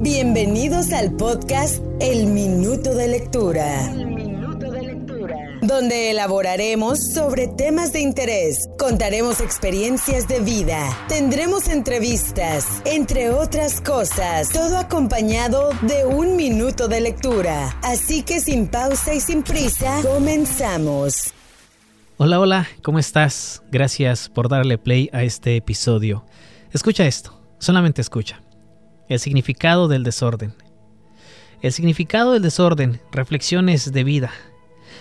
Bienvenidos al podcast El Minuto de Lectura. Donde elaboraremos sobre temas de interés, contaremos experiencias de vida, tendremos entrevistas, entre otras cosas, todo acompañado de un minuto de lectura. Así que sin pausa y sin prisa, comenzamos. Hola, hola, ¿cómo estás? Gracias por darle play a este episodio. Escucha esto, solamente escucha. El significado del desorden. El significado del desorden, reflexiones de vida.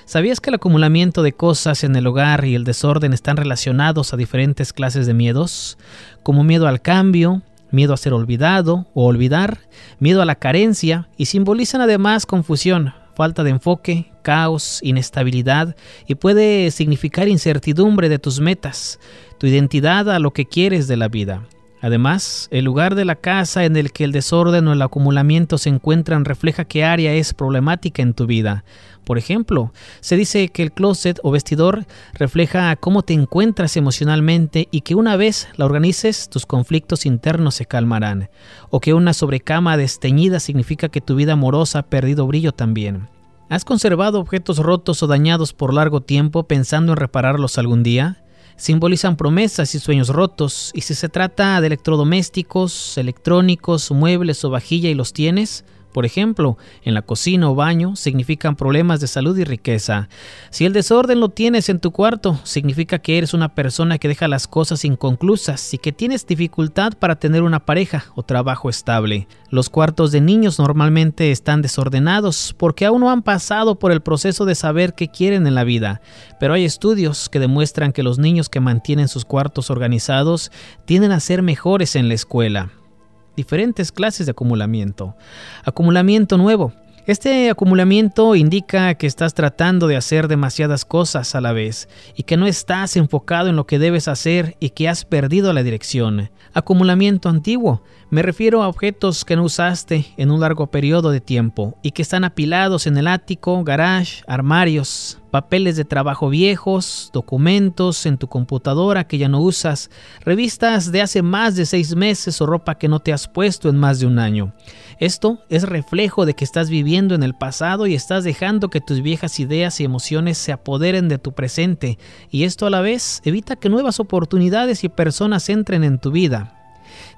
¿Sabías que el acumulamiento de cosas en el hogar y el desorden están relacionados a diferentes clases de miedos? Como miedo al cambio, miedo a ser olvidado o olvidar, miedo a la carencia y simbolizan además confusión, falta de enfoque, caos, inestabilidad y puede significar incertidumbre de tus metas, tu identidad a lo que quieres de la vida. Además, el lugar de la casa en el que el desorden o el acumulamiento se encuentran refleja qué área es problemática en tu vida. Por ejemplo, se dice que el closet o vestidor refleja cómo te encuentras emocionalmente y que una vez la organices, tus conflictos internos se calmarán. O que una sobrecama desteñida significa que tu vida amorosa ha perdido brillo también. ¿Has conservado objetos rotos o dañados por largo tiempo pensando en repararlos algún día? Simbolizan promesas y sueños rotos, y si se trata de electrodomésticos, electrónicos, muebles o vajilla y los tienes, por ejemplo, en la cocina o baño, significan problemas de salud y riqueza. Si el desorden lo tienes en tu cuarto, significa que eres una persona que deja las cosas inconclusas y que tienes dificultad para tener una pareja o trabajo estable. Los cuartos de niños normalmente están desordenados porque aún no han pasado por el proceso de saber qué quieren en la vida, pero hay estudios que demuestran que los niños que mantienen sus cuartos organizados tienden a ser mejores en la escuela diferentes clases de acumulamiento. Acumulamiento nuevo. Este acumulamiento indica que estás tratando de hacer demasiadas cosas a la vez y que no estás enfocado en lo que debes hacer y que has perdido la dirección. Acumulamiento antiguo. Me refiero a objetos que no usaste en un largo periodo de tiempo y que están apilados en el ático, garage, armarios, papeles de trabajo viejos, documentos en tu computadora que ya no usas, revistas de hace más de seis meses o ropa que no te has puesto en más de un año. Esto es reflejo de que estás viviendo en el pasado y estás dejando que tus viejas ideas y emociones se apoderen de tu presente, y esto a la vez evita que nuevas oportunidades y personas entren en tu vida.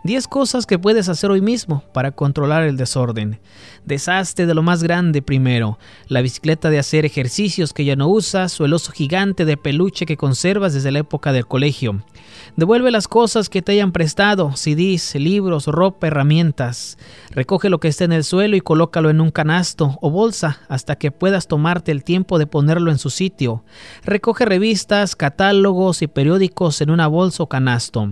10 cosas que puedes hacer hoy mismo para controlar el desorden. Deshazte de lo más grande primero, la bicicleta de hacer ejercicios que ya no usas o el oso gigante de peluche que conservas desde la época del colegio. Devuelve las cosas que te hayan prestado, CDs, libros, ropa, herramientas. Recoge lo que esté en el suelo y colócalo en un canasto o bolsa hasta que puedas tomarte el tiempo de ponerlo en su sitio. Recoge revistas, catálogos y periódicos en una bolsa o canasto.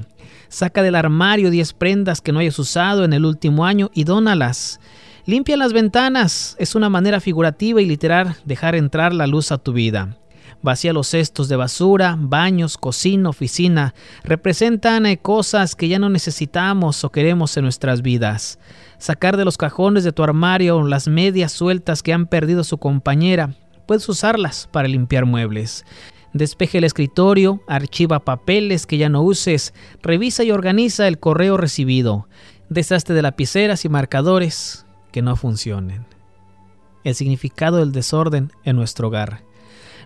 Saca del armario 10 prendas que no hayas usado en el último año y dónalas. Limpia las ventanas. Es una manera figurativa y literal dejar entrar la luz a tu vida. Vacía los cestos de basura, baños, cocina, oficina. Representan eh, cosas que ya no necesitamos o queremos en nuestras vidas. Sacar de los cajones de tu armario las medias sueltas que han perdido su compañera. Puedes usarlas para limpiar muebles. Despeje el escritorio, archiva papeles que ya no uses, revisa y organiza el correo recibido. Deshazte de lapiceras y marcadores que no funcionen. El significado del desorden en nuestro hogar.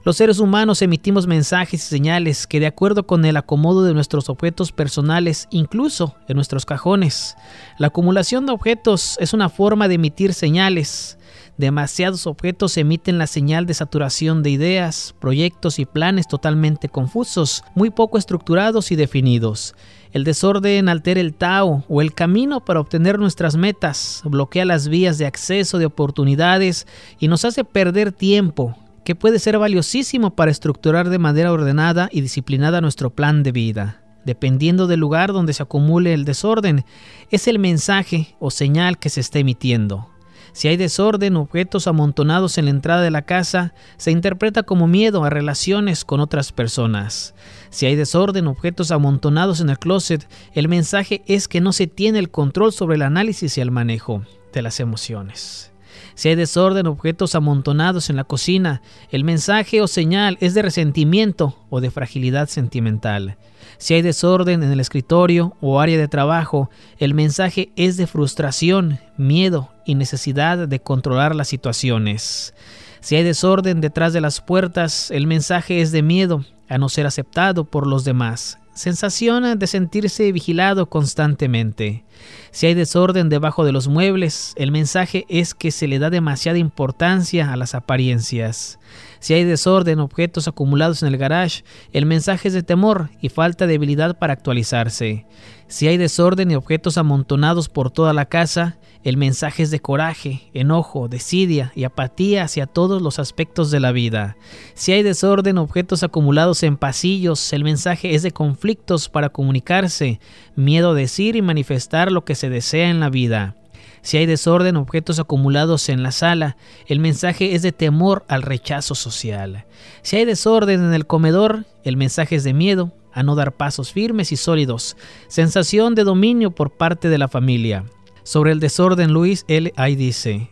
Los seres humanos emitimos mensajes y señales que de acuerdo con el acomodo de nuestros objetos personales, incluso en nuestros cajones. La acumulación de objetos es una forma de emitir señales. Demasiados objetos emiten la señal de saturación de ideas, proyectos y planes totalmente confusos, muy poco estructurados y definidos. El desorden altera el Tao o el camino para obtener nuestras metas, bloquea las vías de acceso de oportunidades y nos hace perder tiempo, que puede ser valiosísimo para estructurar de manera ordenada y disciplinada nuestro plan de vida. Dependiendo del lugar donde se acumule el desorden, es el mensaje o señal que se está emitiendo. Si hay desorden, objetos amontonados en la entrada de la casa, se interpreta como miedo a relaciones con otras personas. Si hay desorden, objetos amontonados en el closet, el mensaje es que no se tiene el control sobre el análisis y el manejo de las emociones. Si hay desorden, objetos amontonados en la cocina, el mensaje o señal es de resentimiento o de fragilidad sentimental. Si hay desorden en el escritorio o área de trabajo, el mensaje es de frustración, miedo y necesidad de controlar las situaciones. Si hay desorden detrás de las puertas, el mensaje es de miedo a no ser aceptado por los demás sensación de sentirse vigilado constantemente. Si hay desorden debajo de los muebles, el mensaje es que se le da demasiada importancia a las apariencias. Si hay desorden, objetos acumulados en el garage, el mensaje es de temor y falta de habilidad para actualizarse. Si hay desorden y objetos amontonados por toda la casa, el mensaje es de coraje, enojo, desidia y apatía hacia todos los aspectos de la vida. Si hay desorden, objetos acumulados en pasillos, el mensaje es de conflictos para comunicarse, miedo a decir y manifestar lo que se desea en la vida. Si hay desorden, objetos acumulados en la sala, el mensaje es de temor al rechazo social. Si hay desorden en el comedor, el mensaje es de miedo a no dar pasos firmes y sólidos, sensación de dominio por parte de la familia. Sobre el desorden, Luis L. ahí dice,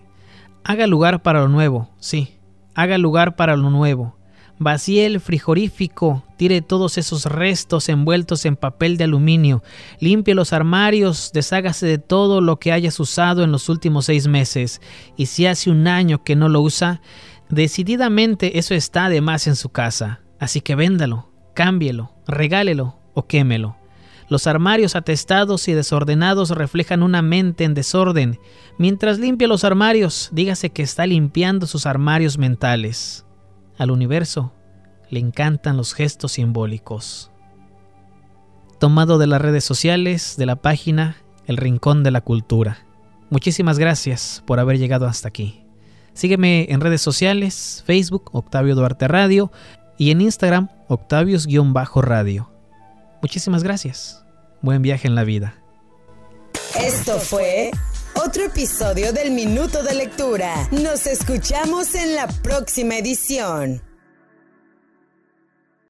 haga lugar para lo nuevo, sí, haga lugar para lo nuevo. Vacíe el frigorífico, tire todos esos restos envueltos en papel de aluminio, limpie los armarios, deshágase de todo lo que hayas usado en los últimos seis meses, y si hace un año que no lo usa, decididamente eso está de más en su casa, así que véndalo, cámbielo, regálelo o quémelo. Los armarios atestados y desordenados reflejan una mente en desorden. Mientras limpia los armarios, dígase que está limpiando sus armarios mentales. Al universo le encantan los gestos simbólicos. Tomado de las redes sociales de la página El Rincón de la Cultura. Muchísimas gracias por haber llegado hasta aquí. Sígueme en redes sociales, Facebook Octavio Duarte Radio y en Instagram Octavios-Radio. Muchísimas gracias. Buen viaje en la vida. Esto fue otro episodio del Minuto de Lectura. Nos escuchamos en la próxima edición.